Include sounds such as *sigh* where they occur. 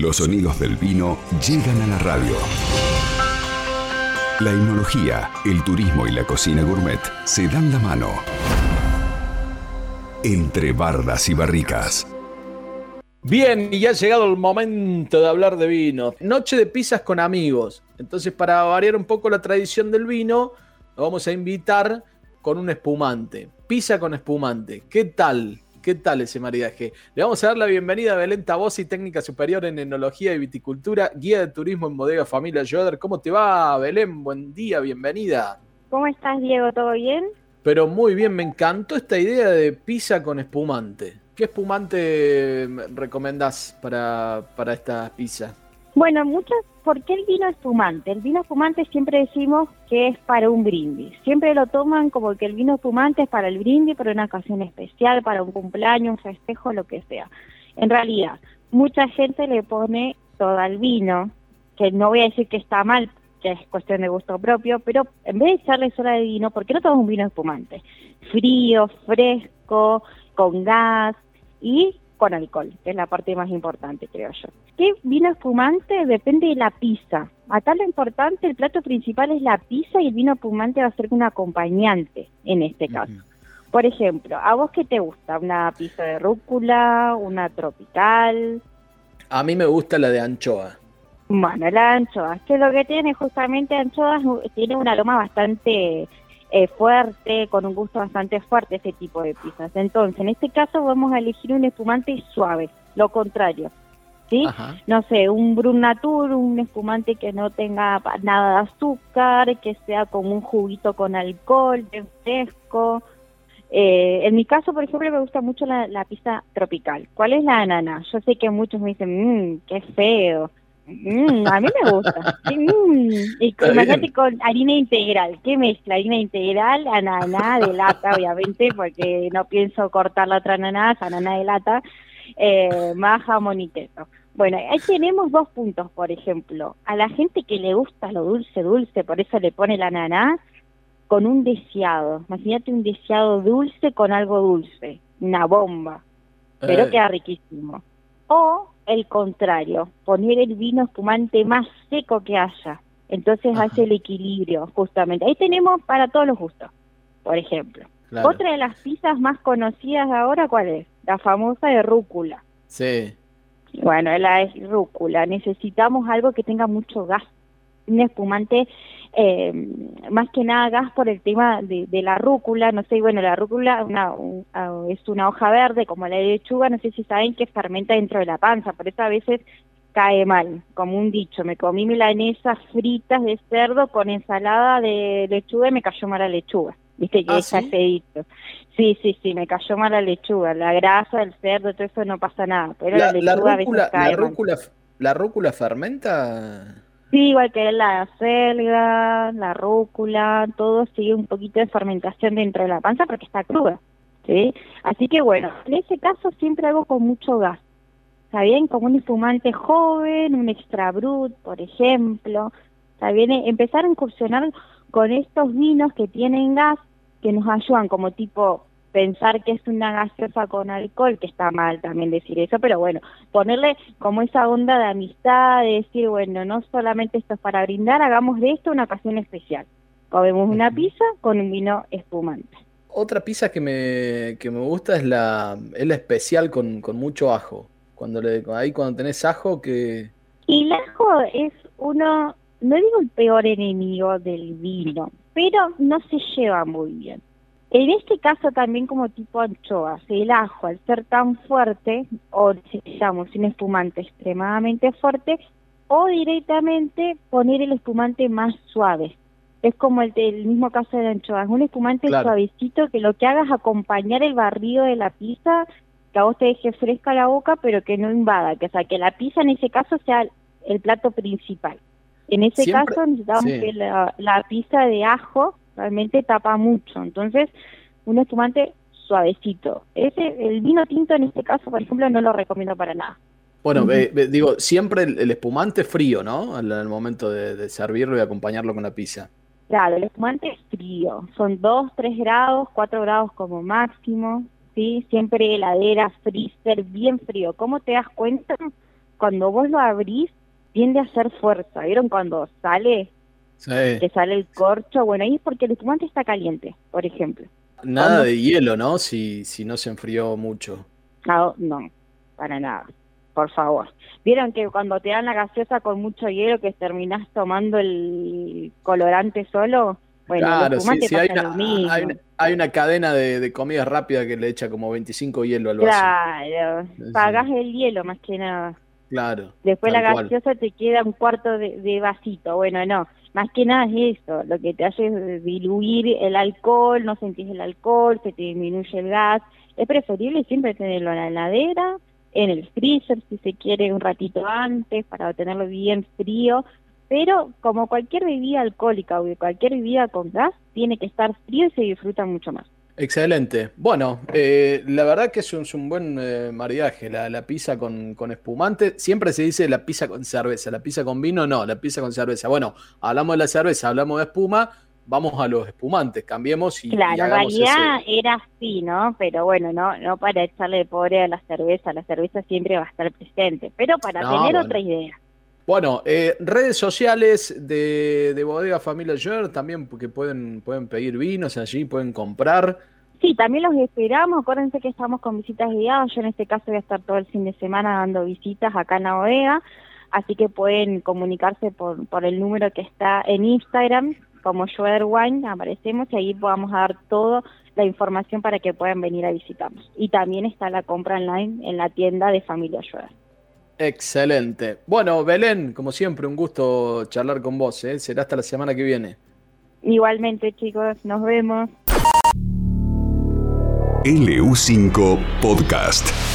Los sonidos del vino llegan a la radio. La enología, el turismo y la cocina gourmet se dan la mano. Entre bardas y barricas. Bien, y ya ha llegado el momento de hablar de vino. Noche de pizzas con amigos. Entonces, para variar un poco la tradición del vino, nos vamos a invitar con un espumante. Pizza con espumante. ¿Qué tal? ¿Qué tal ese maridaje? Le vamos a dar la bienvenida a Belén Tabossi, técnica superior en enología y viticultura, guía de turismo en bodega Familia Joder. ¿Cómo te va, Belén? Buen día, bienvenida. ¿Cómo estás, Diego? ¿Todo bien? Pero muy bien, me encantó esta idea de pizza con espumante. ¿Qué espumante recomendás para, para esta pizza? Bueno, muchas, ¿por qué el vino espumante? El vino espumante siempre decimos que es para un brindis. Siempre lo toman como que el vino espumante es para el brindis, para una ocasión especial, para un cumpleaños, un festejo, lo que sea. En realidad, mucha gente le pone todo al vino, que no voy a decir que está mal, que es cuestión de gusto propio, pero en vez de echarle sola de vino, ¿por qué no tomas un vino espumante? Frío, fresco, con gas y con alcohol, que es la parte más importante, creo yo. ¿Qué vino espumante? Depende de la pizza. Acá lo importante, el plato principal es la pizza y el vino espumante va a ser un acompañante en este caso. Por ejemplo, ¿a vos qué te gusta? ¿Una pizza de rúcula? ¿Una tropical? A mí me gusta la de anchoa. Bueno, la anchoa, que lo que tiene justamente anchoas tiene un aroma bastante eh, fuerte, con un gusto bastante fuerte ese tipo de pizzas. Entonces, en este caso vamos a elegir un espumante suave, lo contrario. ¿Sí? No sé, un Brun Natur, un espumante que no tenga nada de azúcar, que sea como un juguito con alcohol, fresco. Eh, en mi caso, por ejemplo, me gusta mucho la, la pizza tropical. ¿Cuál es la ananá? Yo sé que muchos me dicen, mmm, qué feo. Mm, a mí me gusta. Mm. Y imagínate con harina integral. ¿Qué mezcla? Harina integral, ananá de lata, *laughs* obviamente, porque no pienso cortar la otra ananá, ananá de lata, eh, más jamón y queso. Bueno, ahí tenemos dos puntos, por ejemplo. A la gente que le gusta lo dulce, dulce, por eso le pone la ananá, con un deseado. Imagínate un deseado dulce con algo dulce, una bomba. Pero queda riquísimo. O el contrario, poner el vino espumante más seco que haya. Entonces hace el equilibrio, justamente. Ahí tenemos para todos los gustos, por ejemplo. Otra de las pizzas más conocidas ahora, ¿cuál es? La famosa de rúcula. Sí. Bueno, la es rúcula. Necesitamos algo que tenga mucho gas. Un espumante eh, más que nada gas por el tema de, la rúcula, no sé, bueno, la rúcula una, es una hoja verde como la lechuga, no sé si saben que fermenta dentro de la panza, por eso a veces cae mal, como un dicho, me comí milanesas fritas de cerdo con ensalada de lechuga y me cayó mal la lechuga, viste que ¿Ah, es ¿sí? Sí, sí, sí, me cayó mal la lechuga, la grasa del cerdo, todo eso no pasa nada, pero la, lechuga a veces cae rúcula, ¿La rúcula fermenta? Sí, igual que la selga, la rúcula, todo sigue un poquito de fermentación dentro de la panza porque está cruda, ¿sí? Así que bueno, en ese caso siempre hago con mucho gas, ¿está bien? Como un espumante joven, un extra brut, por ejemplo, ¿está bien? Empezar a incursionar con estos vinos que tienen gas, que nos ayudan como tipo pensar que es una gaseosa con alcohol, que está mal también decir eso, pero bueno, ponerle como esa onda de amistad, de decir, bueno, no solamente esto es para brindar, hagamos de esto una ocasión especial. Comemos una pizza con un vino espumante. Otra pizza que me, que me gusta es la, es la especial con, con mucho ajo. Cuando le, ahí cuando tenés ajo que... Y el ajo es uno, no digo el peor enemigo del vino, pero no se lleva muy bien. En este caso también como tipo anchoas, el ajo al ser tan fuerte, o necesitamos un espumante extremadamente fuerte, o directamente poner el espumante más suave. Es como el, el mismo caso de la anchoa, es un espumante suavecito que lo que haga es acompañar el barrido de la pizza, que a vos te deje fresca la boca, pero que no invada, que o sea, que la pizza en ese caso sea el, plato principal. En ese caso necesitamos que la, la pizza de ajo realmente tapa mucho. Entonces, un espumante suavecito. Ese, el vino tinto en este caso, por ejemplo, no lo recomiendo para nada. Bueno, digo, siempre el, espumante frío, ¿no? Al, momento de, servirlo y acompañarlo con la pizza. Claro, el espumante es frío. Son 2, 3 grados, 4 grados como máximo. ¿sí? Siempre heladera, freezer, bien frío. ¿Cómo te das cuenta? cuando vos lo abrís, tiende a hacer fuerza. ¿Vieron cuando sale? Que sale el corcho. Bueno, ahí es porque el espumante está caliente, por ejemplo. Nada de hielo, ¿no? Si, si no se enfrió mucho. No, no, para nada. Por favor. ¿Vieron que cuando te dan la gaseosa con mucho hielo que terminás tomando el colorante solo? Bueno, claro, sí, sí, hay, una, hay, una, cadena de, de, comida rápida que le echa como 25 hielo al vaso. Claro, pagás el hielo más que nada. Claro. Después la gaseosa te queda un cuarto de, de, vasito. Bueno, no, más que nada es eso. Lo que te hace es diluir el alcohol, no sentís el alcohol, se te disminuye el gas. Es preferible siempre tenerlo en la heladera, en el freezer si se quiere un ratito antes para tenerlo bien frío pero como cualquier bebida alcohólica o cualquier bebida con gas, tiene que estar frío y se disfruta mucho más. Excelente. Bueno, eh, la verdad que es un, un buen eh, maridaje, la, la pizza con, con, espumante. Siempre se dice la pizza con cerveza, la pizza con vino, no, la pizza con cerveza. Bueno, hablamos de la cerveza, hablamos de espuma, vamos a los espumantes, cambiemos y. Claro, en realidad era así, ¿no? Pero bueno, no no para echarle pobre a la cerveza, la cerveza siempre va a estar presente, pero para tener otra idea. Bueno, eh, redes sociales de, de Bodega Familia Joer también porque pueden, pueden pedir vinos allí, pueden comprar. Sí, también los esperamos. Acuérdense que estamos con visitas guiadas. Yo en este caso voy a estar todo el fin de semana dando visitas acá en la bodega. Así que pueden comunicarse por, por el número que está en Instagram, como Joer Wine, aparecemos y ahí podamos dar toda la información para que puedan venir a visitarnos. Y también está la compra online en la tienda de Familia Joer. Excelente. Bueno, Belén, como siempre, un gusto charlar con vos. ¿eh? Será hasta la semana que viene. Igualmente, chicos, nos vemos. LU5 Podcast.